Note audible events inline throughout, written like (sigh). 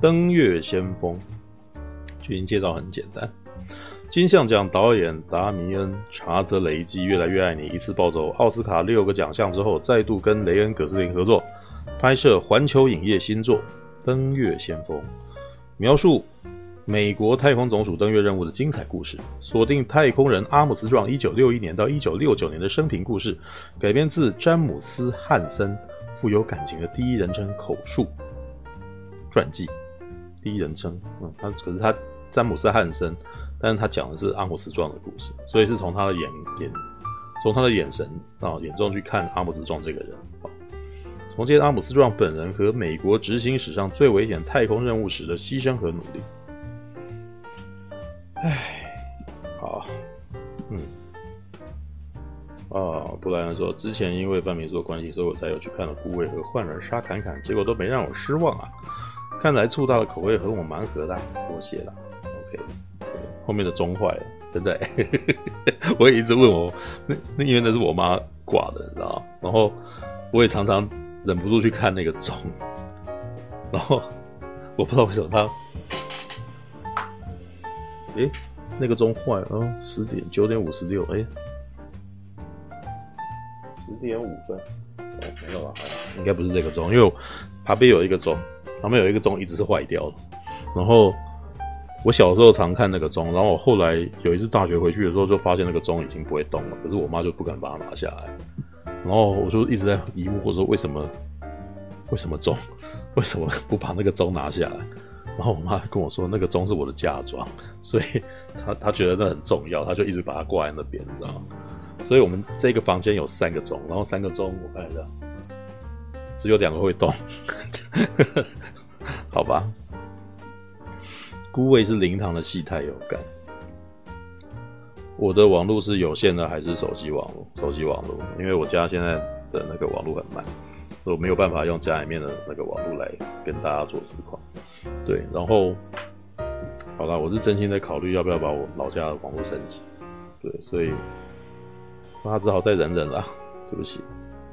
登月先锋，剧情介绍很简单。金像奖导演达米恩·查泽雷继《越来越爱你》一次暴走奥斯卡六个奖项之后，再度跟雷恩·葛斯林合作拍摄环球影业新作《登月先锋》，描述美国太空总署登月任务的精彩故事，锁定太空人阿姆斯壮一九六一年到一九六九年的生平故事，改编自詹姆斯·汉森富有感情的第一人称口述传记。第一人称，嗯，他可是他詹姆斯·汉森。但是他讲的是阿姆斯壮的故事，所以是从他的眼眼，从他的眼神啊眼中去看阿姆斯壮这个人啊，从见阿姆斯壮本人和美国执行史上最危险太空任务时的牺牲和努力。唉，好，嗯，啊，布莱恩说，之前因为半民族关系，所以我才有去看了孤卫和换人杀砍砍，结果都没让我失望啊，看来醋大的口味和我蛮合的，多谢了，OK。后面的钟坏了，真的，(laughs) 我也一直问我，那那因为那是我妈挂的，你知道吗？然后我也常常忍不住去看那个钟，然后我不知道为什么它，诶，那个钟坏了，哦，十点九点五十六，诶，十点五分，哦，没有吧？应该不是这个钟，因为我旁边有一个钟，旁边有一个钟一直是坏掉的，然后。我小时候常看那个钟，然后我后来有一次大学回去的时候，就发现那个钟已经不会动了。可是我妈就不敢把它拿下来，然后我就一直在疑惑说为什么？为什么钟？为什么不把那个钟拿下来？然后我妈跟我说，那个钟是我的嫁妆，所以她她觉得那很重要，她就一直把它挂在那边，你知道吗？所以我们这个房间有三个钟，然后三个钟我看一下，只有两个会动，(laughs) 好吧？孤味是灵堂的戏太有感。我的网络是有线的还是手机网络？手机网络，因为我家现在的那个网络很慢，所以我没有办法用家里面的那个网络来跟大家做实况。对，然后好了，我是真心在考虑要不要把我老家的网络升级。对，所以那只好再忍忍了，对不起。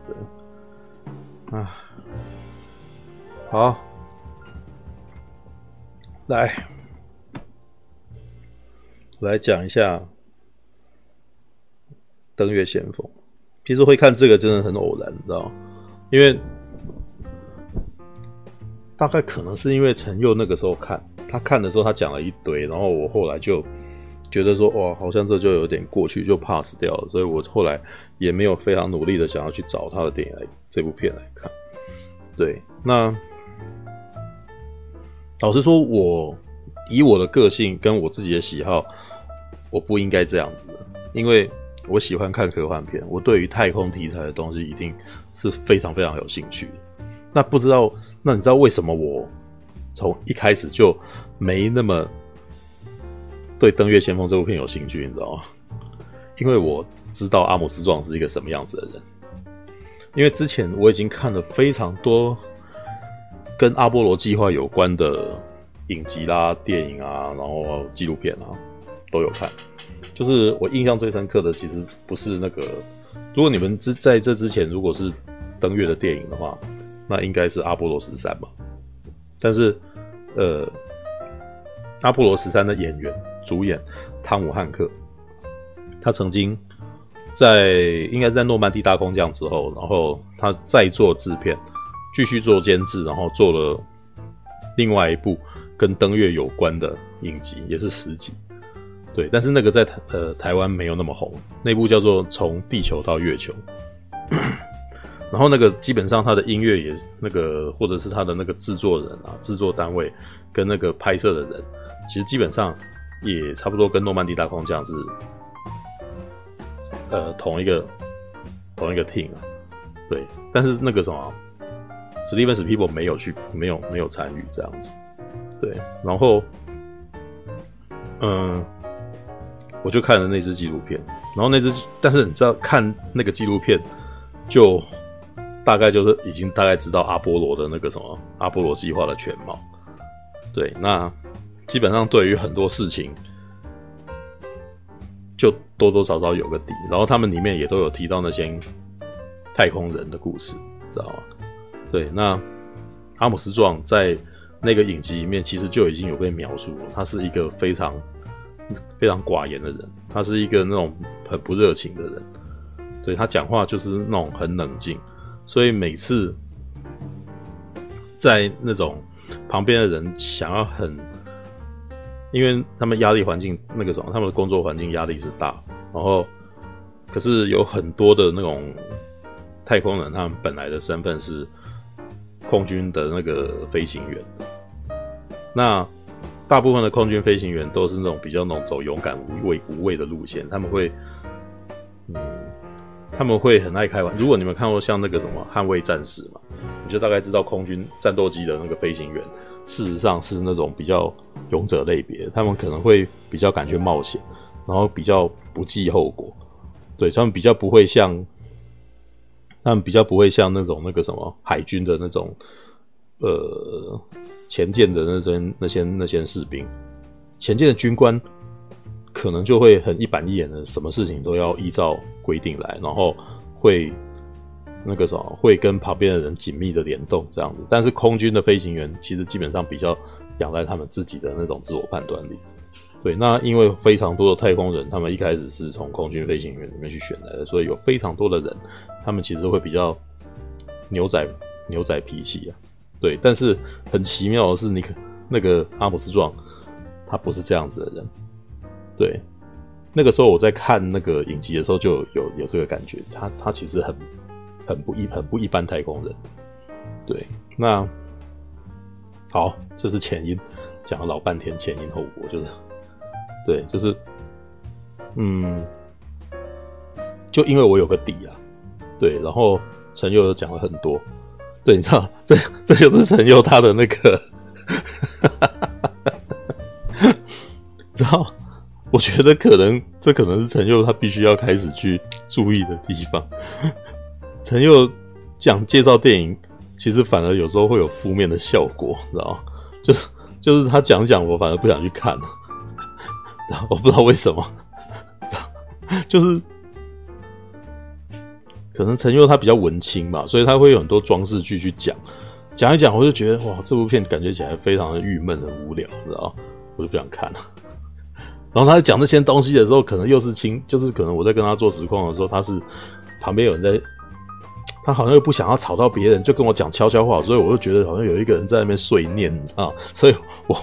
对，啊，好，来。来讲一下《登月先锋》。其实会看这个真的很偶然，你知道？因为大概可能是因为陈佑那个时候看，他看的时候他讲了一堆，然后我后来就觉得说，哇，好像这就有点过去，就 pass 掉了。所以我后来也没有非常努力的想要去找他的电影来这部片来看。对，那老实说，我以我的个性跟我自己的喜好。我不应该这样子的，因为我喜欢看科幻片，我对于太空题材的东西一定是非常非常有兴趣。那不知道，那你知道为什么我从一开始就没那么对《登月先锋》这部片有兴趣？你知道吗？因为我知道阿姆斯壮是一个什么样子的人，因为之前我已经看了非常多跟阿波罗计划有关的影集啦、电影啊，然后纪录片啊。都有看，就是我印象最深刻的，其实不是那个。如果你们之在这之前，如果是登月的电影的话，那应该是阿波罗十三吧。但是，呃，阿波罗十三的演员主演汤姆汉克，他曾经在应该在诺曼底大空降之后，然后他再做制片，继续做监制，然后做了另外一部跟登月有关的影集，也是十集。对，但是那个在台呃台湾没有那么红，那部叫做《从地球到月球》，然后那个基本上他的音乐也那个，或者是他的那个制作人啊、制作单位跟那个拍摄的人，其实基本上也差不多跟诺曼底大空降是呃同一个同一个 team 啊，对，但是那个什么史蒂芬史皮博没有去，没有没有参与这样子，对，然后嗯。我就看了那支纪录片，然后那支，但是你知道看那个纪录片，就大概就是已经大概知道阿波罗的那个什么阿波罗计划的全貌。对，那基本上对于很多事情，就多多少少有个底。然后他们里面也都有提到那些太空人的故事，知道吗？对，那阿姆斯壮在那个影集里面其实就已经有被描述了，他是一个非常非常寡言的人，他是一个那种很不热情的人，对，他讲话就是那种很冷静，所以每次在那种旁边的人想要很，因为他们压力环境那个什么，他们的工作环境压力是大，然后可是有很多的那种太空人，他们本来的身份是。空军的那个飞行员，那大部分的空军飞行员都是那种比较那种走勇敢无畏无畏的路线，他们会，嗯，他们会很爱开玩笑。如果你们看过像那个什么《捍卫战士》嘛，你就大概知道空军战斗机的那个飞行员，事实上是那种比较勇者类别，他们可能会比较敢去冒险，然后比较不计后果，对，他们比较不会像。他们比较不会像那种那个什么海军的那种，呃，潜舰的那些那些那些士兵，潜舰的军官可能就会很一板一眼的，什么事情都要依照规定来，然后会那个什么会跟旁边的人紧密的联动这样子。但是空军的飞行员其实基本上比较仰赖他们自己的那种自我判断力。对，那因为非常多的太空人，他们一开始是从空军飞行员里面去选来的，所以有非常多的人，他们其实会比较牛仔牛仔脾气啊。对，但是很奇妙的是，你可那个阿姆斯壮，他不是这样子的人。对，那个时候我在看那个影集的时候，就有，有这个感觉，他他其实很很不一很不一般太空人。对，那好，这是前因，讲了老半天前因后果，就是。对，就是，嗯，就因为我有个底啊，对，然后陈佑又讲了很多，对，你知道，这这就是陈佑他的那个，(laughs) 你知道，我觉得可能这可能是陈佑他必须要开始去注意的地方。陈佑讲介绍电影，其实反而有时候会有负面的效果，你知道吗？就是就是他讲讲，我反而不想去看了。然后。我不知道为什么，(laughs) 就是可能陈佑他比较文青嘛，所以他会有很多装饰剧去讲，讲一讲，我就觉得哇，这部片感觉起来非常的郁闷、很无聊，知道我就不想看了。(laughs) 然后他在讲这些东西的时候，可能又是亲，就是可能我在跟他做实况的时候，他是旁边有人在，他好像又不想要吵到别人，就跟我讲悄悄话，所以我就觉得好像有一个人在那边碎念，你知道，所以我。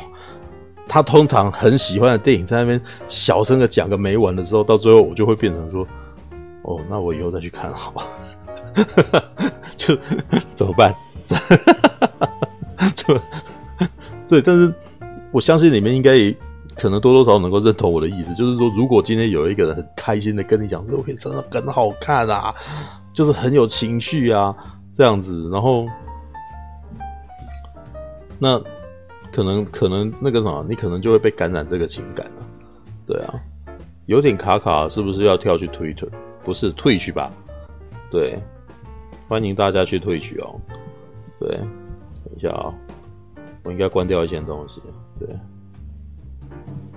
他通常很喜欢的电影，在那边小声的讲个没完的时候，到最后我就会变成说：“哦，那我以后再去看好吧。(laughs) ”就怎么办？就对，但是我相信你们应该也可能多多少少能够认同我的意思，就是说，如果今天有一个人很开心的跟你讲这部片真的很好看啊，就是很有情绪啊，这样子，然后那。可能可能那个什么，你可能就会被感染这个情感了，对啊，有点卡卡，是不是要跳去 Twitter？不是退去吧？对，欢迎大家去退去哦。对，等一下啊、哦，我应该关掉一些东西。对，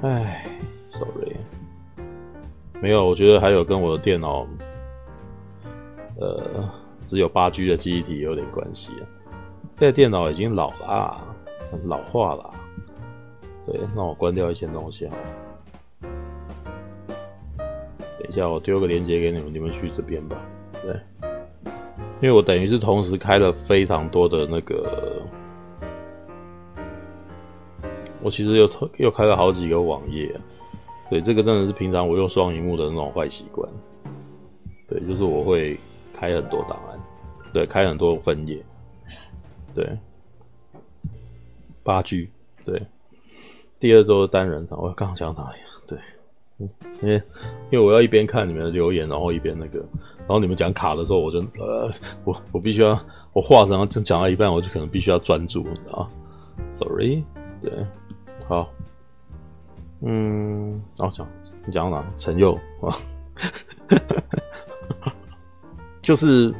唉，sorry，没有，我觉得还有跟我的电脑，呃，只有八 G 的记忆体有点关系啊。这电脑已经老了。老化了，对，那我关掉一些东西好了。等一下，我丢个链接给你们，你们去这边吧。对，因为我等于是同时开了非常多的那个，我其实又又开了好几个网页。对，这个真的是平常我用双萤幕的那种坏习惯。对，就是我会开很多档案，对，开很多分页，对。八 G，对，第二周单人场，我刚刚讲哪里？对，嗯，因为因为我要一边看你们的留言，然后一边那个，然后你们讲卡的时候，我就呃，我我必须要，我话然后正讲到一半，我就可能必须要专注啊，sorry，对，好，嗯，然后讲你讲到哪？陈佑啊，就是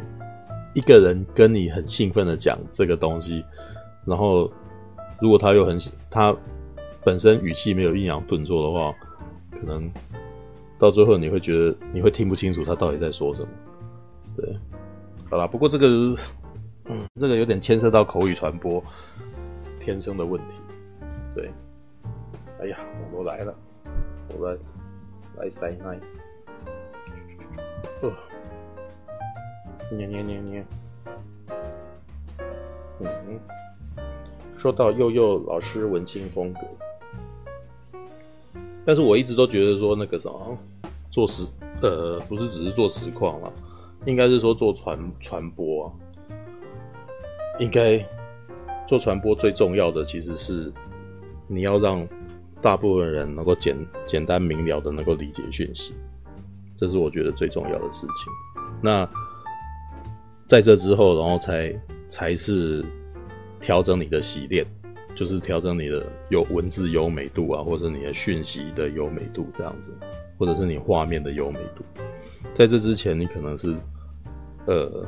一个人跟你很兴奋的讲这个东西，然后。如果他又很他本身语气没有抑扬顿挫的话，可能到最后你会觉得你会听不清楚他到底在说什么。对，好啦，不过这个嗯，这个有点牵涉到口语传播，天生的问题。对，哎呀，我都来了，我来来塞奶，捏捏捏捏，嗯，说到祐祐老师文青风格，但是我一直都觉得说那个什么做实呃，不是只是做实况啦，应该是说做传传播啊，应该做传播最重要的其实是。你要让大部分人能够简简单明了的能够理解讯息，这是我觉得最重要的事情。那在这之后，然后才才是调整你的洗练，就是调整你的有文字优美度啊，或者你的讯息的优美度这样子，或者是你画面的优美度。在这之前，你可能是呃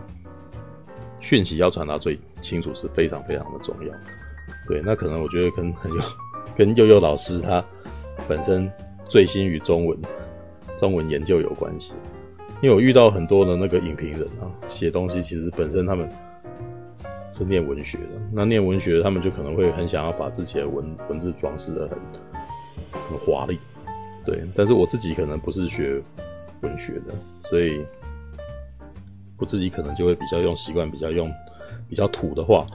讯息要传达最清楚是非常非常的重要。对，那可能我觉得跟很有。(laughs) 跟悠悠老师他本身醉心于中文，中文研究有关系。因为我遇到很多的那个影评人啊，写东西其实本身他们是念文学的，那念文学他们就可能会很想要把自己的文文字装饰得很很华丽，对。但是我自己可能不是学文学的，所以我自己可能就会比较用习惯，比较用比较土的话，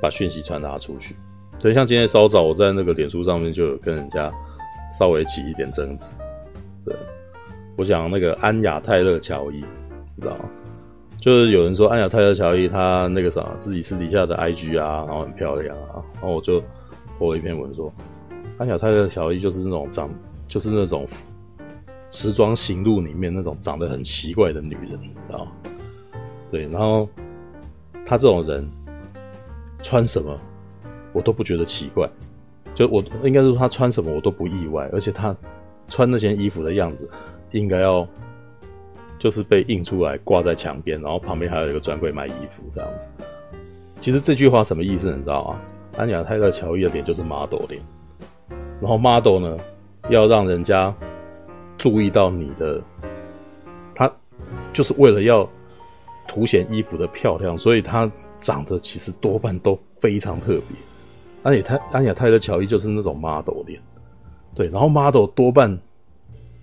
把讯息传达出去。所以像今天稍早，我在那个脸书上面就有跟人家稍微起一点争执。对，我讲那个安雅泰勒乔伊，你知道吗？就是有人说安雅泰勒乔伊她那个啥，自己私底下的 IG 啊，然后很漂亮啊，然后我就播了一篇文说，安雅泰勒乔伊就是那种长，就是那种时装行路里面那种长得很奇怪的女人，你知道吗？对，然后她这种人穿什么？我都不觉得奇怪，就我应该说他穿什么我都不意外，而且他穿那件衣服的样子，应该要就是被印出来挂在墙边，然后旁边还有一个专柜卖衣服这样子。其实这句话什么意思你知道吗？安雅泰勒乔伊的脸就是 model 脸，然后 model 呢要让人家注意到你的，他就是为了要凸显衣服的漂亮，所以他长得其实多半都非常特别。安雅泰安雅泰勒乔伊就是那种 model 脸，对，然后 model 多半，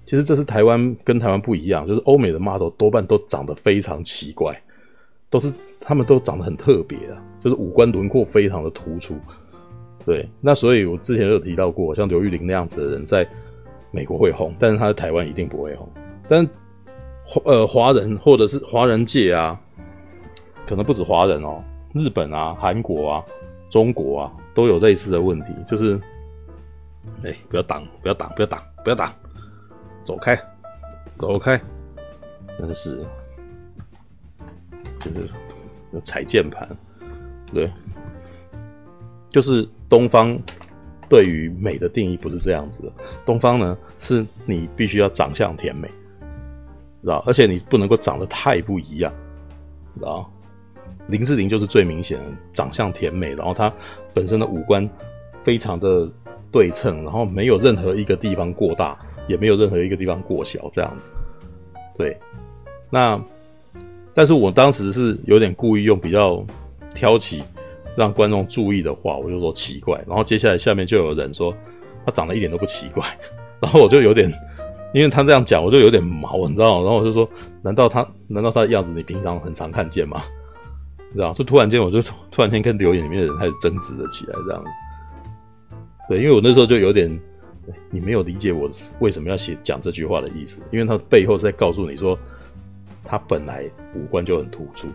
其实这是台湾跟台湾不一样，就是欧美的 model 多半都长得非常奇怪，都是他们都长得很特别啊，就是五官轮廓非常的突出，对，那所以我之前有提到过，像刘玉玲那样子的人在美国会红，但是他在台湾一定不会红，但呃华人或者是华人界啊，可能不止华人哦，日本啊、韩国啊、中国啊。都有类似的问题，就是，哎、不要挡，不要挡，不要挡，不要挡，走开，走开，真是，就是踩键盘，对，就是东方对于美的定义不是这样子的，东方呢是你必须要长相甜美，知道，而且你不能够长得太不一样，知道。林志玲就是最明显的长相甜美，然后她本身的五官非常的对称，然后没有任何一个地方过大，也没有任何一个地方过小，这样子。对，那但是我当时是有点故意用比较挑起让观众注意的话，我就说奇怪，然后接下来下面就有人说他长得一点都不奇怪，然后我就有点，因为他这样讲，我就有点毛，你知道吗？然后我就说，难道他难道他的样子你平常很常看见吗？知道，就突然间，我就突然间跟留言里面的人开始争执了起来，这样。对，因为我那时候就有点，你没有理解我为什么要写讲这句话的意思，因为他背后是在告诉你说，他本来五官就很突出，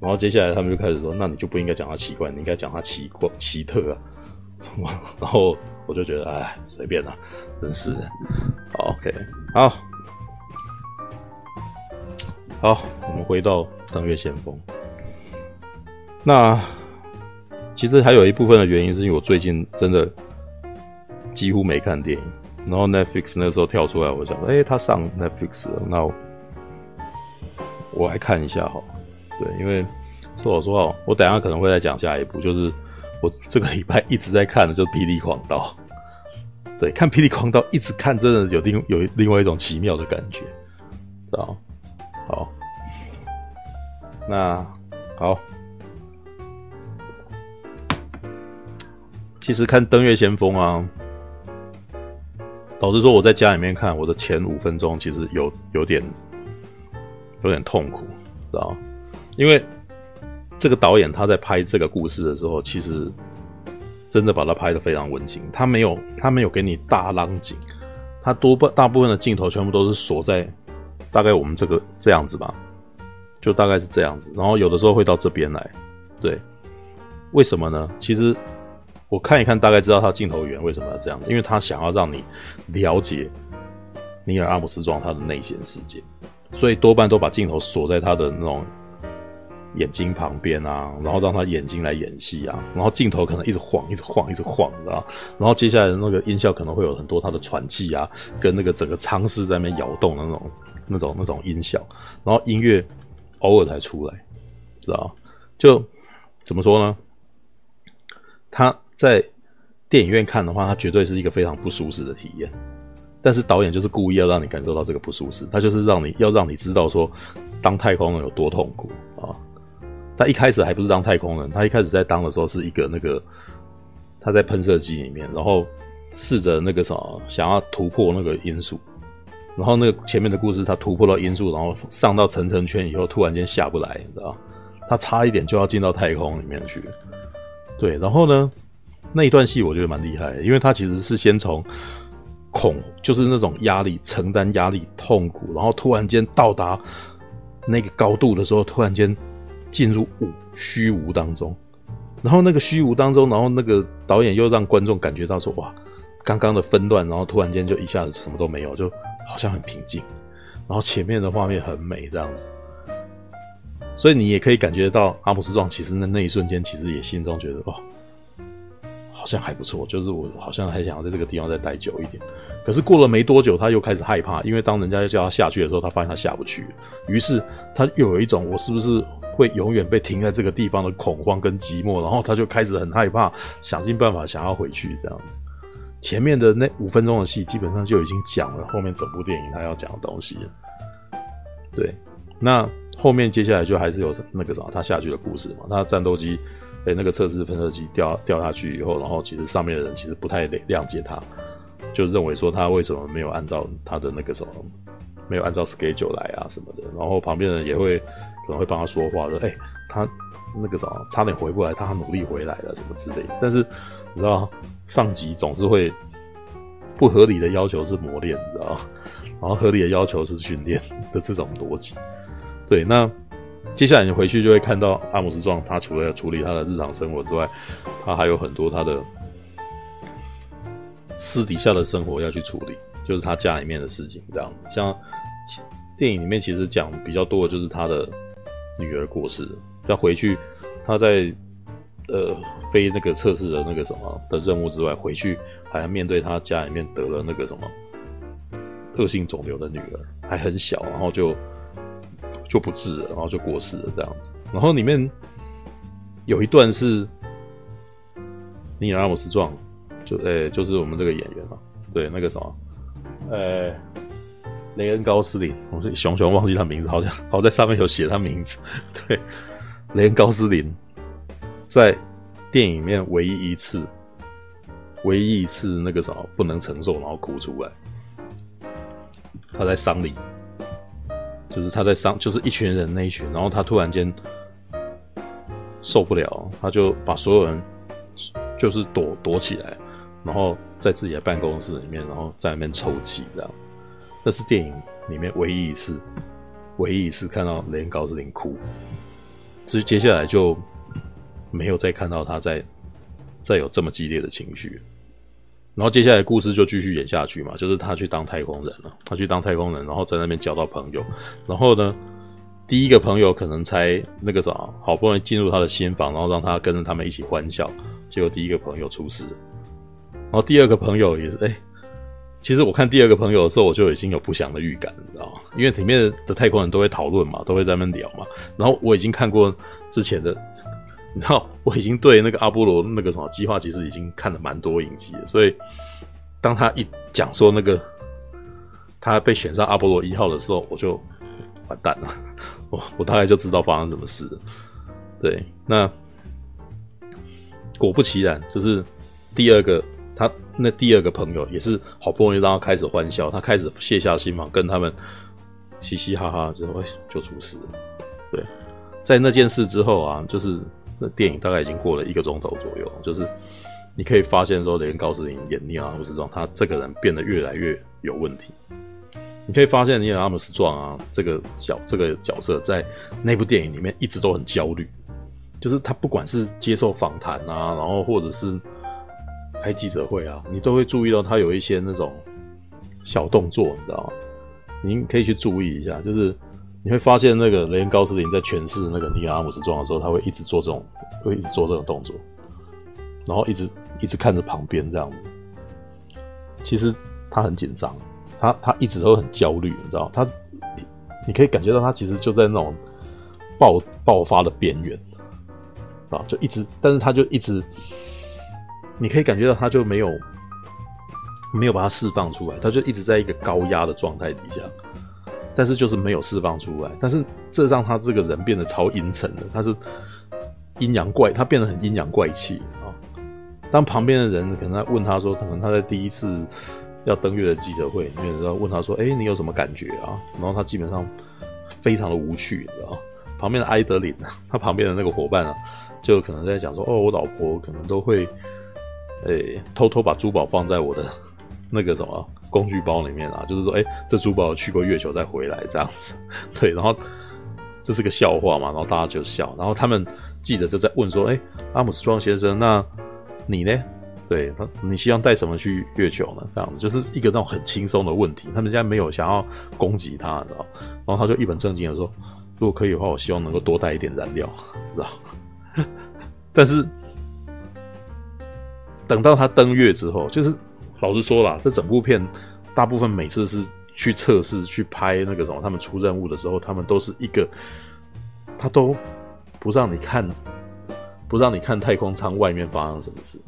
然后接下来他们就开始说，那你就不应该讲他奇怪，你应该讲他奇怪奇特啊。然后我就觉得，哎，随便啦，真是的。好，OK，好，好，我们回到当月先锋。那其实还有一部分的原因，是因为我最近真的几乎没看电影，然后 Netflix 那时候跳出来，我想说，哎、他上 Netflix 了，那我，来看一下哈。对，因为说老实话，我等下可能会再讲下一部，就是我这个礼拜一直在看的，就是《霹雳狂刀》。对，看《霹雳狂刀》一直看，真的有另有另外一种奇妙的感觉，知道？好，那好。其实看《登月先锋》啊，导致说我在家里面看，我的前五分钟其实有有点有点痛苦，知道？因为这个导演他在拍这个故事的时候，其实真的把它拍得非常温情，他没有他没有给你大浪景，他多半大部分的镜头全部都是锁在大概我们这个这样子吧。就大概是这样子，然后有的时候会到这边来，对，为什么呢？其实我看一看，大概知道他镜头语言为什么要这样，因为他想要让你了解尼尔·阿姆斯壮他的内心世界，所以多半都把镜头锁在他的那种眼睛旁边啊，然后让他眼睛来演戏啊，然后镜头可能一直晃，一直晃，一直晃，你知道？然后接下来的那个音效可能会有很多他的喘气啊，跟那个整个舱室在那边摇动的那种、那种、那种音效，然后音乐。偶尔才出来，知道？就怎么说呢？他在电影院看的话，它绝对是一个非常不舒适的体验。但是导演就是故意要让你感受到这个不舒适，他就是让你要让你知道说，当太空人有多痛苦啊！他一开始还不是当太空人，他一开始在当的时候是一个那个他在喷射机里面，然后试着那个什么，想要突破那个音速。然后那个前面的故事，他突破到音速，然后上到层层圈以后，突然间下不来，你知道？他差一点就要进到太空里面去。对，然后呢，那一段戏我觉得蛮厉害，因为他其实是先从恐，就是那种压力、承担压力、痛苦，然后突然间到达那个高度的时候，突然间进入无虚无当中，然后那个虚无当中，然后那个导演又让观众感觉到说，哇，刚刚的纷乱，然后突然间就一下子什么都没有，就。好像很平静，然后前面的画面很美，这样子，所以你也可以感觉到阿姆斯壮其实那那一瞬间，其实也心中觉得哦，好像还不错，就是我好像还想要在这个地方再待久一点。可是过了没多久，他又开始害怕，因为当人家要叫他下去的时候，他发现他下不去，于是他又有一种我是不是会永远被停在这个地方的恐慌跟寂寞，然后他就开始很害怕，想尽办法想要回去这样子。前面的那五分钟的戏基本上就已经讲了后面整部电影他要讲的东西。对，那后面接下来就还是有那个啥，他下去的故事嘛。他战斗机被那个测试喷射机掉掉下去以后，然后其实上面的人其实不太谅解他，就认为说他为什么没有按照他的那个什么，没有按照 schedule 来啊什么的。然后旁边人也会可能会帮他说话，说哎、他那个什么差点回不来，他努力回来了什么之类。但是你知道。上级总是会不合理的要求是磨练，你知道吗？然后合理的要求是训练的这种逻辑。对，那接下来你回去就会看到阿姆斯壮，他除了要处理他的日常生活之外，他还有很多他的私底下的生活要去处理，就是他家里面的事情这样子。像电影里面其实讲比较多的就是他的女儿过世，要回去他在呃。非那个测试的那个什么的任务之外，回去还要面对他家里面得了那个什么恶性肿瘤的女儿，还很小，然后就就不治了，然后就过世了这样子。然后里面有一段是尼尔·阿姆斯壮，就诶、就是我们这个演员嘛，对，那个什么，呃、雷恩·高斯林，我熊熊忘记他名字，好像好在上面有写他名字，对，雷恩·高斯林在。电影里面唯一一次，唯一一次那个什么不能承受，然后哭出来。他在丧礼，就是他在上，就是一群人那一群，然后他突然间受不了，他就把所有人就是躲躲起来，然后在自己的办公室里面，然后在那边抽泣，这样。那是电影里面唯一一次，唯一一次看到雷恩高斯林哭。接接下来就。没有再看到他在再有这么激烈的情绪，然后接下来故事就继续演下去嘛，就是他去当太空人了，他去当太空人，然后在那边交到朋友，然后呢，第一个朋友可能才那个啥，好不容易进入他的心房，然后让他跟着他们一起欢笑，结果第一个朋友出事，然后第二个朋友也是，哎，其实我看第二个朋友的时候，我就已经有不祥的预感，你知道吗？因为里面的太空人都会讨论嘛，都会在那边聊嘛，然后我已经看过之前的。你知道，我已经对那个阿波罗那个什么计划，其实已经看了蛮多影集了。所以，当他一讲说那个他被选上阿波罗一号的时候，我就完蛋了。我我大概就知道发生什么事。对，那果不其然，就是第二个，他那第二个朋友也是好不容易让他开始欢笑，他开始卸下心防，跟他们嘻嘻哈哈之后，就出事了。对，在那件事之后啊，就是那电影大概已经过了一个钟头左右，就是你可以发现说，连高斯林演尼尔阿姆斯壮，他这个人变得越来越有问题。你可以发现尼尔阿姆斯壮啊，这个角这个角色在那部电影里面一直都很焦虑。就是他不管是接受访谈啊，然后或者是开记者会啊，你都会注意到他有一些那种小动作，你知道吗？您可以去注意一下，就是你会发现那个雷恩高斯林在诠释那个尼尔阿姆斯壮的时候，他会一直做这种，会一直做这种动作，然后一直一直看着旁边这样子。其实他很紧张，他他一直都很焦虑，你知道？他你可以感觉到他其实就在那种爆爆发的边缘。啊，就一直，但是他就一直，你可以感觉到他就没有没有把它释放出来，他就一直在一个高压的状态底下，但是就是没有释放出来，但是这让他这个人变得超阴沉的，他是阴阳怪，他变得很阴阳怪气啊。当旁边的人可能在问他说，可能他在第一次要登月的记者会里面，然后问他说：“哎，你有什么感觉啊？”然后他基本上非常的无趣，你知道，旁边的埃德林，他旁边的那个伙伴啊。就可能在讲说，哦，我老婆可能都会，诶、偷偷把珠宝放在我的那个什么工具包里面啊，就是说，诶、欸，这珠宝去过月球再回来这样子，(laughs) 对，然后这是个笑话嘛，然后大家就笑，然后他们记者就在问说，诶、欸，阿姆斯壮先生，那你呢？对，你希望带什么去月球呢？这样子就是一个那种很轻松的问题，他们家没有想要攻击他，知道？然后他就一本正经的说，如果可以的话，我希望能够多带一点燃料，(laughs) 知道？(laughs) 但是等到他登月之后，就是老实说啦，这整部片大部分每次是去测试、去拍那个什么，他们出任务的时候，他们都是一个，他都不让你看，不让你看太空舱外面发生什么事，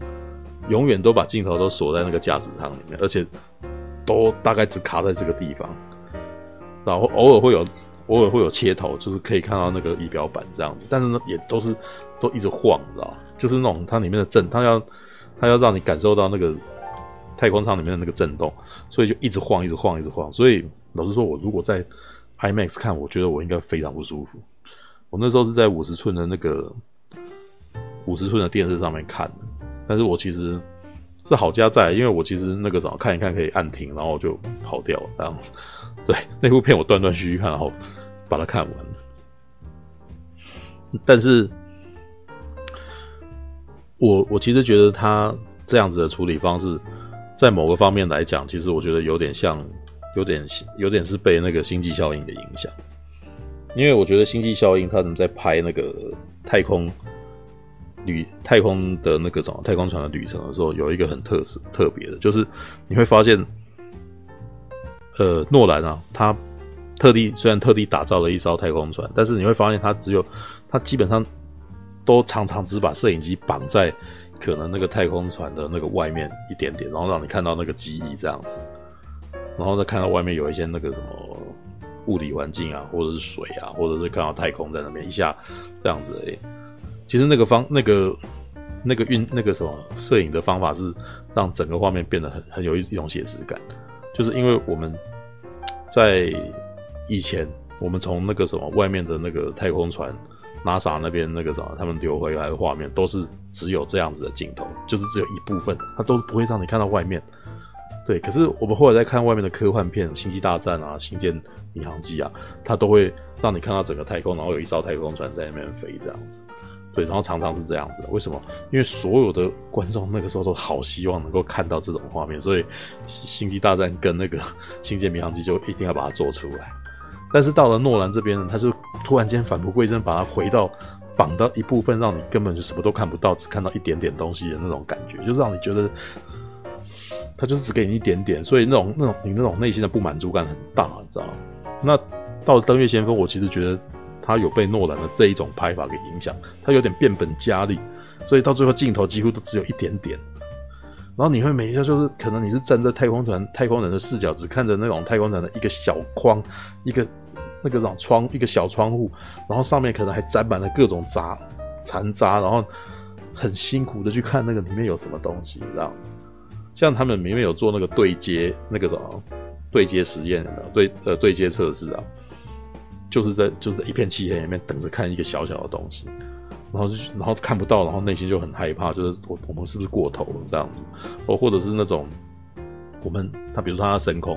永远都把镜头都锁在那个驾驶舱里面，而且都大概只卡在这个地方，然后偶尔会有。偶尔会有切头，就是可以看到那个仪表板这样子，但是呢，也都是都一直晃，你知道？就是那种它里面的震，它要它要让你感受到那个太空舱里面的那个震动，所以就一直晃，一直晃，一直晃。所以老实说，我如果在 IMAX 看，我觉得我应该非常不舒服。我那时候是在五十寸的那个五十寸的电视上面看的，但是我其实是好家在，因为我其实那个什么看一看可以按停，然后就跑掉了这样子。对，那部片我断断续续看，然后把它看完了。但是，我我其实觉得他这样子的处理方式，在某个方面来讲，其实我觉得有点像，有点有点是被那个星际效应的影响。因为我觉得星际效应他们在拍那个太空旅太空的那个什么太空船的旅程的时候，有一个很特殊特别的，就是你会发现。呃，诺兰啊，他特地虽然特地打造了一艘太空船，但是你会发现他只有他基本上都常常只把摄影机绑在可能那个太空船的那个外面一点点，然后让你看到那个机翼这样子，然后再看到外面有一些那个什么物理环境啊，或者是水啊，或者是看到太空在那边一下这样子而已。其实那个方那个那个运那个什么摄影的方法是让整个画面变得很很有一一种写实感。就是因为我们在以前，我们从那个什么外面的那个太空船，NASA 那边那个什么，他们留回来的画面都是只有这样子的镜头，就是只有一部分，它都不会让你看到外面。对，可是我们后来在看外面的科幻片，《星际大战》啊，《星舰迷航记》啊，它都会让你看到整个太空，然后有一艘太空船在那边飞这样子。对，然后常常是这样子的。为什么？因为所有的观众那个时候都好希望能够看到这种画面，所以《星际大战》跟那个《星舰迷航记》就一定要把它做出来。但是到了诺兰这边呢，他就突然间返璞归真，把它回到绑到一部分，让你根本就什么都看不到，只看到一点点东西的那种感觉，就是让你觉得他就是只给你一点点，所以那种那种你那种内心的不满足感很大，你知道吗？那到了《登月先锋》，我其实觉得。他有被诺兰的这一种拍法给影响，他有点变本加厉，所以到最后镜头几乎都只有一点点。然后你会每一下就是可能你是站在太空船太空人的视角，只看着那种太空船的一个小框，一个那个种窗，一个小窗户，然后上面可能还沾满了各种杂残渣，然后很辛苦的去看那个里面有什么东西，你知道？像他们明明有做那个对接那个什么对接实验对呃对接测试啊，就是在就是一片漆黑里面等着看一个小小的东西，然后就然后看不到，然后内心就很害怕，就是我我们是不是过头了这样子，哦，或者是那种我们他比如说他升空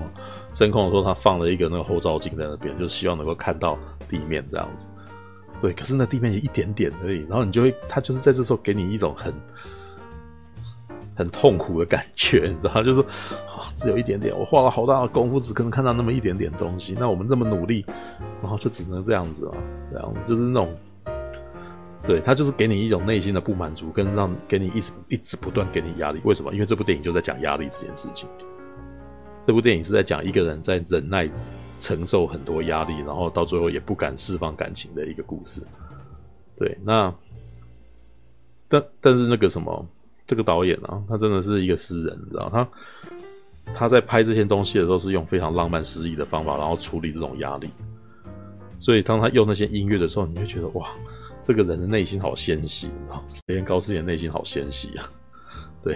升空的时候，他放了一个那个后照镜在那边，就希望能够看到地面这样子。对，可是那地面也一点点而已，然后你就会，他就是在这时候给你一种很很痛苦的感觉，(laughs) 你知道，就是啊，只有一点点，我花了好大的功夫，只可能看到那么一点点东西，那我们这么努力，然后就只能这样子了，这样就是那种，对，他就是给你一种内心的不满足，跟让给你一直一直不断给你压力。为什么？因为这部电影就在讲压力这件事情。这部电影是在讲一个人在忍耐。承受很多压力，然后到最后也不敢释放感情的一个故事。对，那但但是那个什么，这个导演啊，他真的是一个诗人，你知道，他他在拍这些东西的时候是用非常浪漫诗意的方法，然后处理这种压力。所以当他用那些音乐的时候，你会觉得哇，这个人的内心好纤细啊，连高斯林的内心好纤细啊，(laughs) 对。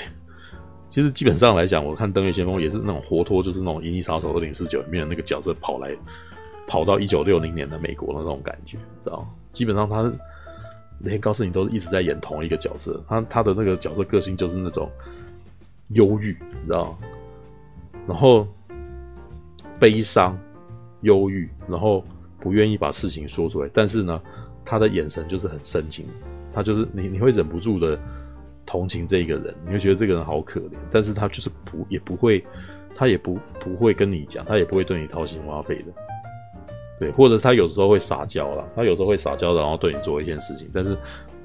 其实基本上来讲，我看《登月先锋》也是那种活脱，就是那种《银翼杀手二零四九》里面的那个角色跑来，跑到一九六零年的美国的那种感觉，知道？基本上他连高斯你都一直在演同一个角色，他他的那个角色个性就是那种忧郁，你知道？然后悲伤、忧郁，然后不愿意把事情说出来，但是呢，他的眼神就是很深情，他就是你你会忍不住的。同情这一个人，你会觉得这个人好可怜，但是他就是不也不会，他也不不会跟你讲，他也不会对你掏心挖肺的，对，或者他有时候会撒娇啦，他有时候会撒娇，然后对你做一件事情，但是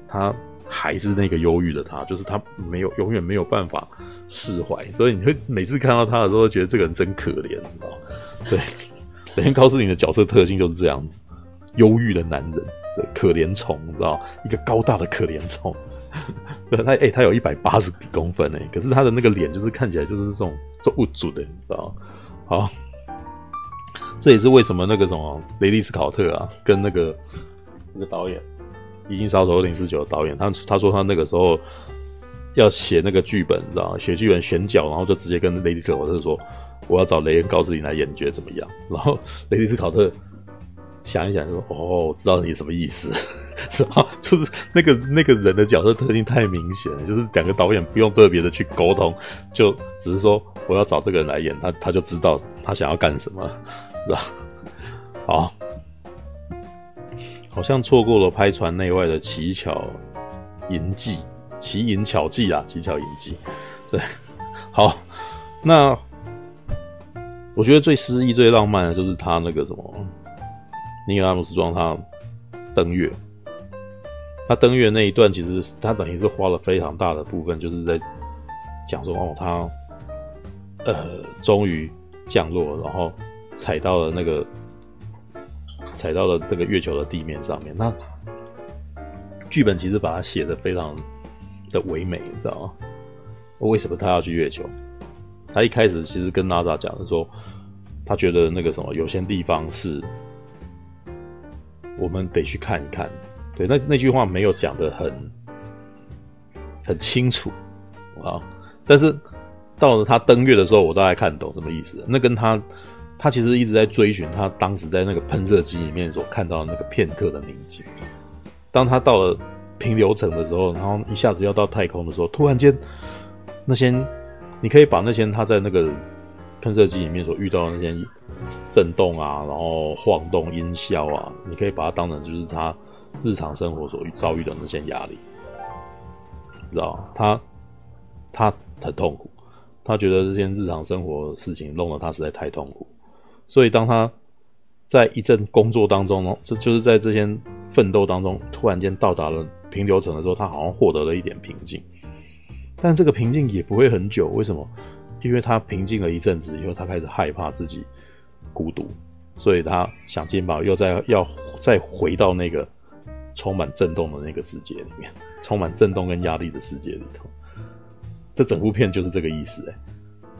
他还是那个忧郁的他，就是他没有永远没有办法释怀，所以你会每次看到他的时候，觉得这个人真可怜，你知道吗？对，雷恩高斯林的角色特性就是这样子，忧郁的男人，对，可怜虫，你知道，一个高大的可怜虫。(laughs) 对他，哎、欸，他有一百八十公分哎，可是他的那个脸就是看起来就是这种做物主的，你知道？好，这也是为什么那个什么雷利斯考特啊，跟那个那个导演《已经杀手二零四九》的导演，他他说他那个时候要写那个剧本，你知道？写剧本选角，然后就直接跟雷利斯考特说：“我要找雷恩高斯林来演，你觉得怎么样？”然后雷利斯考特。想一想说，哦，我知道你什么意思，(laughs) 是吧？就是那个那个人的角色特性太明显了，就是两个导演不用特别的去沟通，就只是说我要找这个人来演，他他就知道他想要干什么，是吧？好，好像错过了拍船内外的奇巧银技，奇淫巧技啊，奇巧银技，对，好，那我觉得最诗意、最浪漫的就是他那个什么。尼尔阿姆斯壮他登月，他登月那一段，其实他等于是花了非常大的部分，就是在讲说哦，他呃终于降落，然后踩到了那个踩到了这个月球的地面上面。那剧本其实把它写的非常的唯美，你知道吗？为什么他要去月球？他一开始其实跟 NASA 讲的说，他觉得那个什么有些地方是。我们得去看一看，对，那那句话没有讲得很很清楚啊，但是到了他登月的时候，我大概看懂什么意思。那跟他，他其实一直在追寻他当时在那个喷射机里面所看到的那个片刻的宁静。当他到了平流层的时候，然后一下子要到太空的时候，突然间那些，你可以把那些他在那个。喷射机里面所遇到的那些震动啊，然后晃动音效啊，你可以把它当成就是他日常生活所遭遇的那些压力，知道他他很痛苦，他觉得这些日常生活的事情弄得他实在太痛苦，所以当他在一阵工作当中呢，这就是在这些奋斗当中，突然间到达了平流层的时候，他好像获得了一点平静，但这个平静也不会很久，为什么？因为他平静了一阵子以后，他开始害怕自己孤独，所以他想尽办法又再要再回到那个充满震动的那个世界里面，(laughs) 充满震动跟压力的世界里头。这整部片就是这个意思哎。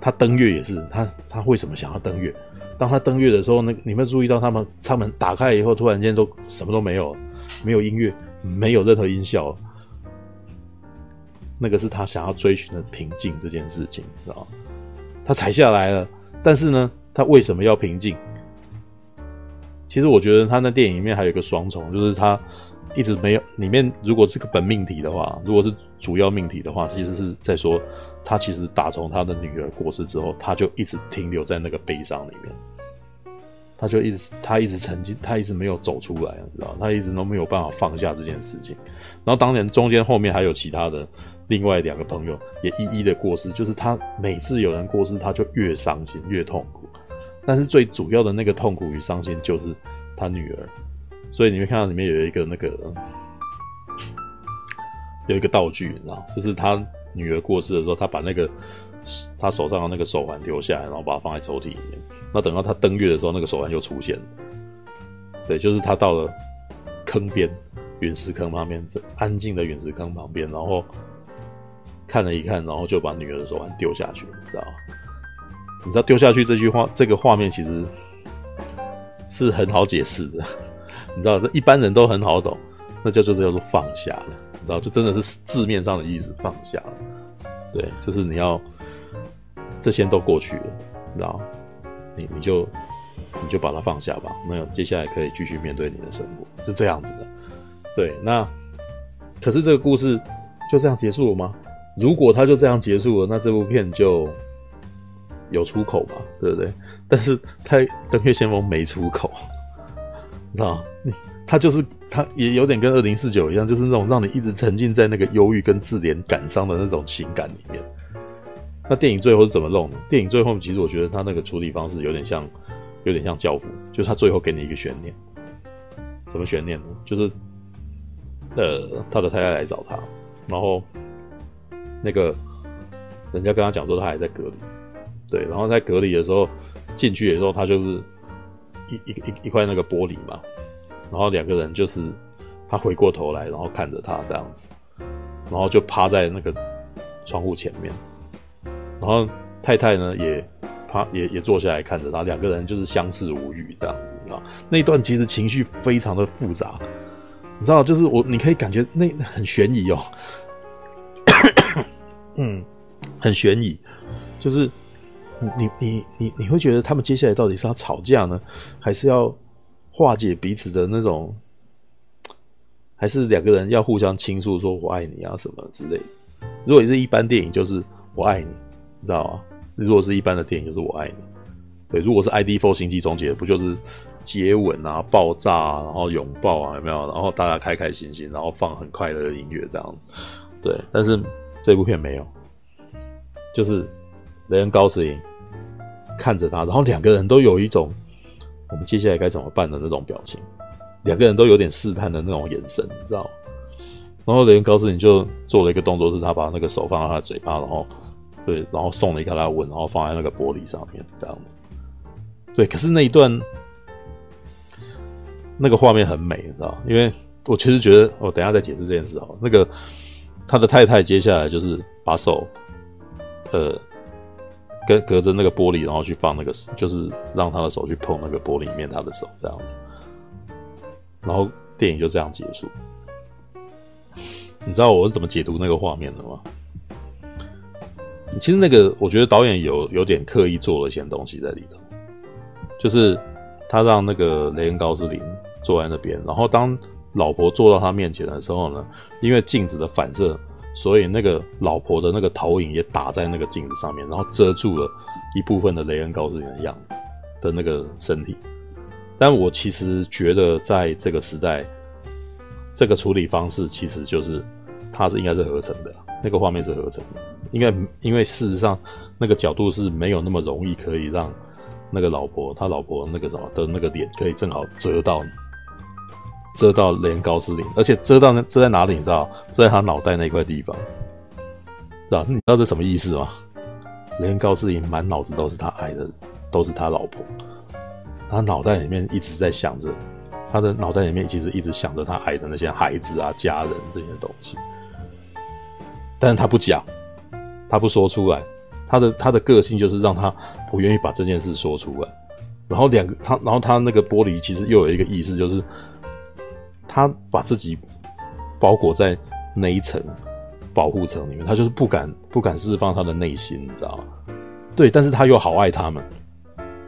他登月也是，他他为什么想要登月？当他登月的时候，那你们注意到他们舱门打开以后，突然间都什么都没有，没有音乐，没有任何音效。那个是他想要追寻的平静这件事情，知道吗？他踩下来了，但是呢，他为什么要平静？其实我觉得他那电影里面还有一个双重，就是他一直没有里面，如果是个本命题的话，如果是主要命题的话，其实是在说他其实打从他的女儿过世之后，他就一直停留在那个悲伤里面。他就一直，他一直沉浸，他一直没有走出来，你知道？他一直都没有办法放下这件事情。然后当然中间后面还有其他的另外两个朋友也一一的过世，就是他每次有人过世，他就越伤心越痛苦。但是最主要的那个痛苦与伤心就是他女儿。所以你会看到里面有一个那个有一个道具，你知道？就是他女儿过世的时候，他把那个他手上的那个手环丢下来，然后把它放在抽屉里面。那等到他登月的时候，那个手环就出现了。对，就是他到了坑边，陨石坑旁边，这安静的陨石坑旁边，然后看了一看，然后就把女儿的手环丢下去，你知道吗？你知道丢下去这句话，这个画面其实是很好解释的。(laughs) 你知道，一般人都很好懂，那叫做叫做放下了。你知道，就真的是字面上的意思，放下了。对，就是你要这些都过去了，你知道。你你就你就把它放下吧，那接下来可以继续面对你的生活，是这样子的。对，那可是这个故事就这样结束了吗？如果它就这样结束了，那这部片就有出口嘛，对不对？但是它《登月先锋》没出口，你知道吗？它就是它也有点跟二零四九一样，就是那种让你一直沉浸在那个忧郁跟自怜感伤的那种情感里面。那电影最后是怎么弄的？电影最后其实我觉得他那个处理方式有点像，有点像教父，就是他最后给你一个悬念。什么悬念呢？就是，呃，他的太太来找他，然后那个人家跟他讲说他还在隔离，对，然后在隔离的时候进去的时候，他就是一一一一块那个玻璃嘛，然后两个人就是他回过头来，然后看着他这样子，然后就趴在那个窗户前面。然后太太呢也趴也也坐下来看着他，两个人就是相视无语这样子，啊？那一段其实情绪非常的复杂，你知道？就是我你可以感觉那很悬疑哦，嗯，很悬疑，就是你你你你会觉得他们接下来到底是要吵架呢，还是要化解彼此的那种，还是两个人要互相倾诉说我爱你啊什么之类的？如果你是一般电影，就是我爱你。你知道吗？如果是一般的电影，就是我爱你。对，如果是 ID for 星际终结，不就是接吻啊、爆炸啊，然后拥抱啊，有没有？然后大家开开心心，然后放很快乐的音乐这样。对，但是这部片没有，就是雷恩高斯林看着他，然后两个人都有一种我们接下来该怎么办的那种表情，两个人都有点试探的那种眼神，你知道？然后雷恩高斯林就做了一个动作，是他把那个手放到他的嘴巴，然后。对，然后送了一个他吻，然后放在那个玻璃上面，这样子。对，可是那一段那个画面很美，你知道？因为我其实觉得，我等下再解释这件事哦。那个他的太太接下来就是把手，呃，隔隔着那个玻璃，然后去放那个，就是让他的手去碰那个玻璃面他的手，这样子。然后电影就这样结束。你知道我是怎么解读那个画面的吗？其实那个，我觉得导演有有点刻意做了一些东西在里头，就是他让那个雷恩高斯林坐在那边，然后当老婆坐到他面前的时候呢，因为镜子的反射，所以那个老婆的那个投影也打在那个镜子上面，然后遮住了一部分的雷恩高斯林的样的那个身体。但我其实觉得，在这个时代，这个处理方式其实就是它是应该是合成的。那个画面是合成的，因为因为事实上那个角度是没有那么容易可以让那个老婆他老婆那个什么的那个脸可以正好遮到你遮到连高斯林，而且遮到那遮在哪里你知道？遮在他脑袋那块地方，知道？你知道这什么意思吗？连高斯林满脑子都是他爱的，都是他老婆，他脑袋里面一直在想着，他的脑袋里面其实一直想着他爱的那些孩子啊、家人这些东西。但是他不讲，他不说出来，他的他的个性就是让他不愿意把这件事说出来。然后两个他，然后他那个玻璃其实又有一个意思，就是他把自己包裹在那一层保护层里面，他就是不敢不敢释放他的内心，你知道吗？对，但是他又好爱他们，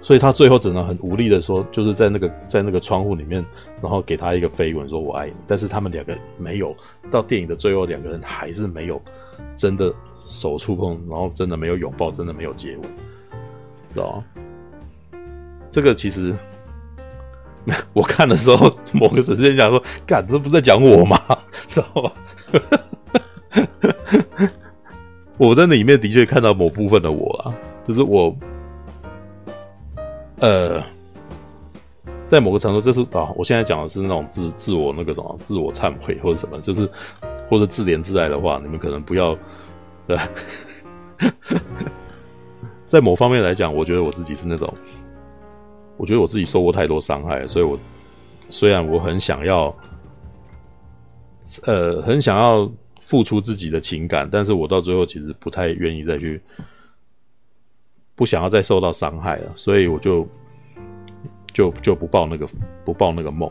所以他最后只能很无力的说，就是在那个在那个窗户里面，然后给他一个飞吻，说我爱你。但是他们两个没有到电影的最后，两个人还是没有真的手触碰，然后真的没有拥抱，真的没有接吻，知道吗？这个其实 (laughs) 我看的时候，某个神仙讲说，干，这不是在讲我吗？(laughs) 知道吗？(laughs) 我在里面的确看到某部分的我啊。就是我，呃，在某个程度，这是啊，我现在讲的是那种自自我那个什么自我忏悔或者什么，就是或者自怜自爱的话，你们可能不要。对，在某方面来讲，我觉得我自己是那种，我觉得我自己受过太多伤害，所以我虽然我很想要，呃，很想要付出自己的情感，但是我到最后其实不太愿意再去。不想要再受到伤害了，所以我就就就不抱那个不抱那个梦。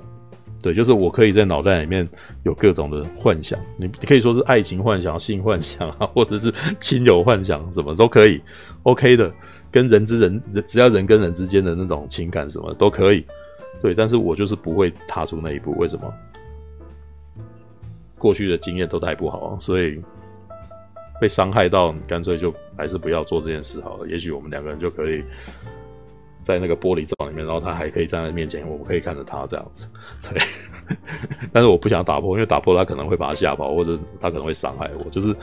对，就是我可以在脑袋里面有各种的幻想，你你可以说是爱情幻想、性幻想啊，或者是亲友幻想，什么都可以，OK 的。跟人之人，只要人跟人之间的那种情感什么都可以。对，但是我就是不会踏出那一步。为什么？过去的经验都太不好，所以。被伤害到，干脆就还是不要做这件事好了。也许我们两个人就可以在那个玻璃罩里面，然后他还可以站在面前，我们可以看着他这样子。对，(laughs) 但是我不想打破，因为打破他可能会把他吓跑，或者他可能会伤害我。就是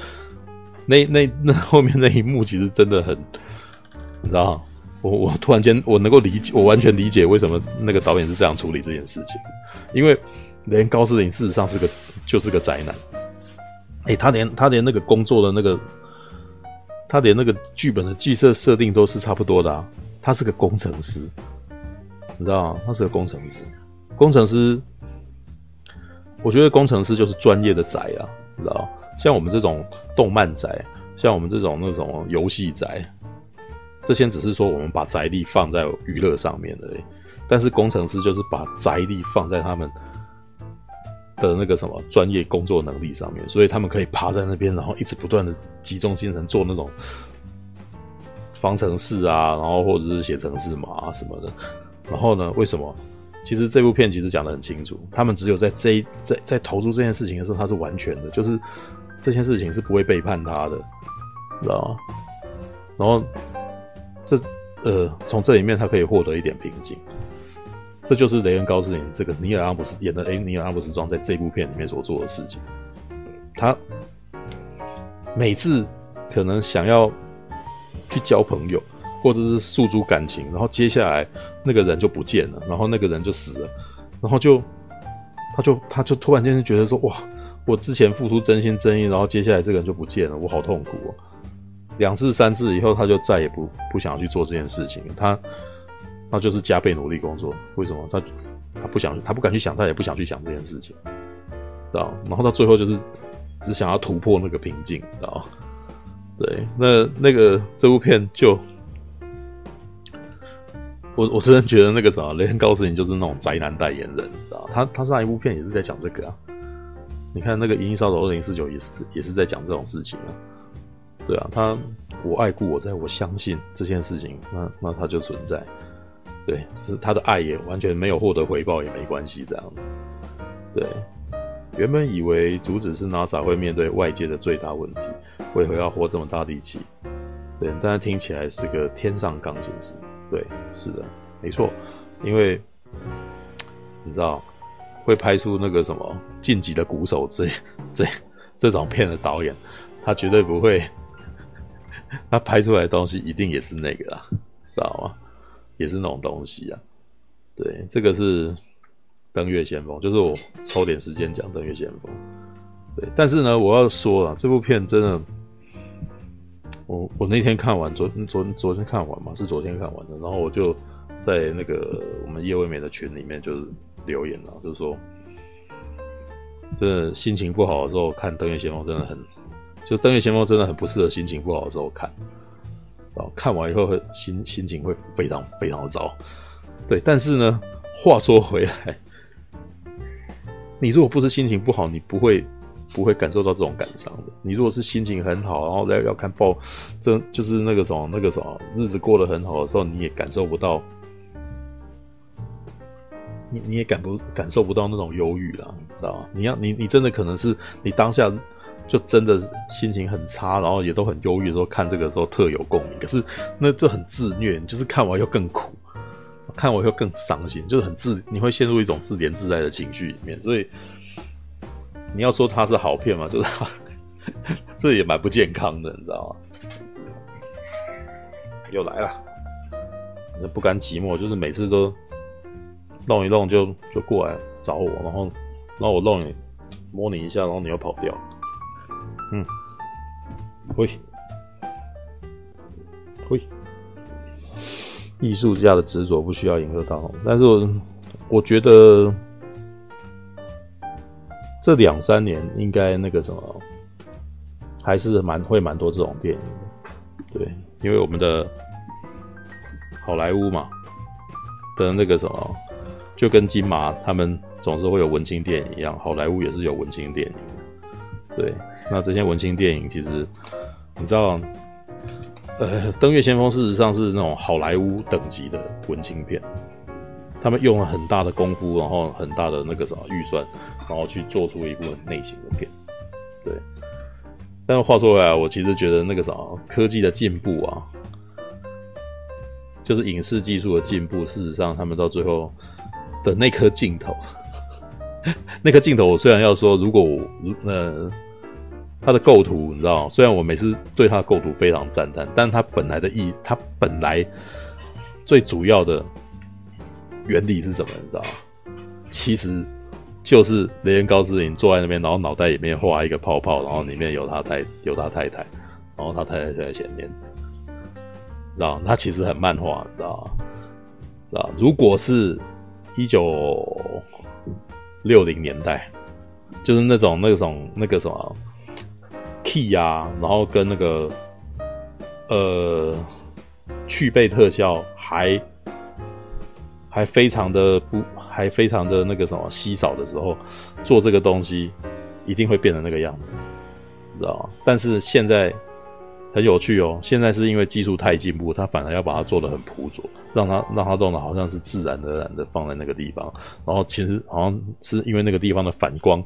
那那那后面那一幕，其实真的很，你知道，我我突然间我能够理解，我完全理解为什么那个导演是这样处理这件事情，因为连高司令事实上是个就是个宅男。哎、他连他连那个工作的那个，他连那个剧本的剧设设定都是差不多的啊。他是个工程师，你知道吗？他是个工程师。工程师，我觉得工程师就是专业的宅啊，你知道？像我们这种动漫宅，像我们这种那种游戏宅，这些只是说我们把宅力放在娱乐上面而已。但是工程师就是把宅力放在他们。的那个什么专业工作能力上面，所以他们可以趴在那边，然后一直不断的集中精神做那种方程式啊，然后或者是写程式码啊什么的。然后呢，为什么？其实这部片其实讲得很清楚，他们只有在这一在在投出这件事情的时候，他是完全的，就是这件事情是不会背叛他的，知道吗？然后这呃，从这里面他可以获得一点平静。这就是雷恩·高斯林这个尼尔·阿姆斯演的诶，尼尔·阿姆斯壮在这部片里面所做的事情。他每次可能想要去交朋友，或者是诉诸感情，然后接下来那个人就不见了，然后那个人就死了，然后就他就他就突然间就觉得说：“哇，我之前付出真心真意，然后接下来这个人就不见了，我好痛苦哦。”两次三次以后，他就再也不不想去做这件事情。他。那就是加倍努力工作。为什么他他不想，他不敢去想，他也不想去想这件事情，知道？然后到最后就是只想要突破那个瓶颈，知道？对，那那个这部片就我我真的觉得那个啥，雷恩高斯林就是那种宅男代言人，知道？他他上一部片也是在讲这个啊。你看那个《银翼杀手二零四九》也是也是在讲这种事情啊。对啊，他我爱故我在，我相信这件事情，那那他就存在。对，是他的爱也完全没有获得回报也没关系，这样。对，原本以为主旨是 NASA 会面对外界的最大问题，为何要花这么大力气？对，但是听起来是个天上钢琴师。对，是的，没错，因为你知道会拍出那个什么晋级的鼓手这这这种片的导演，他绝对不会，(laughs) 他拍出来的东西一定也是那个啊，知道吗？也是那种东西啊，对，这个是《登月先锋》，就是我抽点时间讲《登月先锋》。对，但是呢，我要说啊，这部片真的，我我那天看完，昨昨昨天看完嘛，是昨天看完的，然后我就在那个我们叶未美的群里面就是留言了，就是说，真的心情不好的时候看《登月先锋》真的很，就《登月先锋》真的很不适合心情不好的时候看。看完以后心心情会非常非常的糟，对。但是呢，话说回来，你如果不是心情不好，你不会不会感受到这种感伤的。你如果是心情很好，然后要要看报，这就是那个什么那个什么日子过得很好的时候，你也感受不到，你你也感不感受不到那种忧郁了，你知道吗？你要你你真的可能是你当下就真的心情很差，然后也都很忧郁的时候看这个时候特有共鸣。可是那这很自虐，就是看完又更苦，看完又更伤心，就是很自你会陷入一种自怜自哀的情绪里面，所以。你要说它是好片嘛，就是这也蛮不健康的，你知道吗？又来了，那不甘寂寞，就是每次都弄一弄就就过来找我，然后然后我弄你摸你一下，然后你又跑掉。嗯，喂，喂，艺术家的执着不需要迎合大众，但是我我觉得。这两三年应该那个什么，还是蛮会蛮多这种电影的，对，因为我们的好莱坞嘛的那个什么，就跟金马他们总是会有文青电影一样，好莱坞也是有文青电影，对，那这些文青电影其实你知道，呃，《登月先锋》事实上是那种好莱坞等级的文青片。他们用了很大的功夫，然后很大的那个什么预算，然后去做出一部类型的片，对。但是话说回来，我其实觉得那个啥科技的进步啊，就是影视技术的进步，事实上他们到最后的那颗镜头，(laughs) 那颗镜头，我虽然要说，如果我呃，它的构图你知道，虽然我每次对它的构图非常赞叹，但它本来的意，它本来最主要的。原理是什么？你知道？其实就是雷恩高斯林坐在那边，然后脑袋里面画一个泡泡，然后里面有他太有他太太，然后他太太就在前面，知道？他其实很漫画，知道？知道？如果是一九六零年代，就是那种那种那个什么 key 啊，然后跟那个呃去背特效还。还非常的不，还非常的那个什么稀少的时候，做这个东西一定会变成那个样子，你知道吗？但是现在很有趣哦，现在是因为技术太进步，它反而要把它做得很朴拙，让它让它弄得好像是自然而然的放在那个地方，然后其实好像是因为那个地方的反光，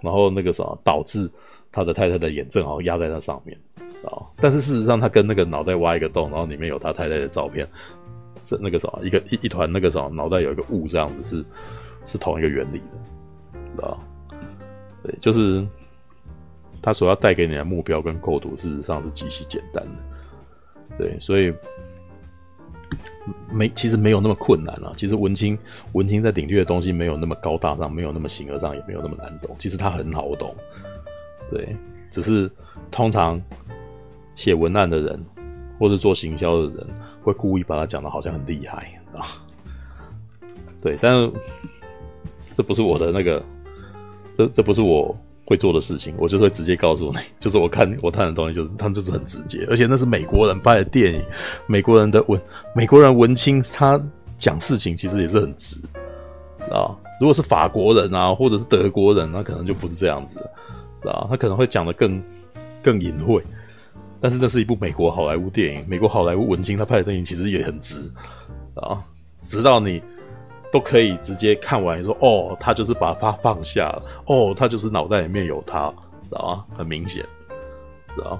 然后那个什么导致他的太太的眼正好压在那上面，啊？但是事实上，他跟那个脑袋挖一个洞，然后里面有他太太的照片。这那个什么，一个一一团那个什么，脑袋有一个雾这样子是，是同一个原理的，啊？对，就是他所要带给你的目标跟构图，事实上是极其简单的。对，所以没其实没有那么困难啊。其实文青文青在领略的东西没有那么高大上，没有那么形而上，也没有那么难懂。其实它很好懂，对，只是通常写文案的人或者做行销的人。会故意把它讲的好像很厉害啊，对，但是这不是我的那个，这这不是我会做的事情，我就会直接告诉你，就是我看我看的东西，就是他们就是很直接，而且那是美国人拍的电影，美国人的文，美国人文青，他讲事情其实也是很直啊。如果是法国人啊，或者是德国人，那可能就不是这样子啊，他可能会讲的更更隐晦。但是那是一部美国好莱坞电影，美国好莱坞文青他拍的电影其实也很直啊，直到你都可以直接看完，你说哦，他就是把它放下了，哦，他就是脑袋里面有他，知道吗？很明显，知道？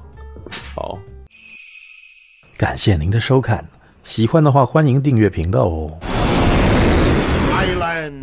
好，感谢您的收看，喜欢的话欢迎订阅频道哦。Island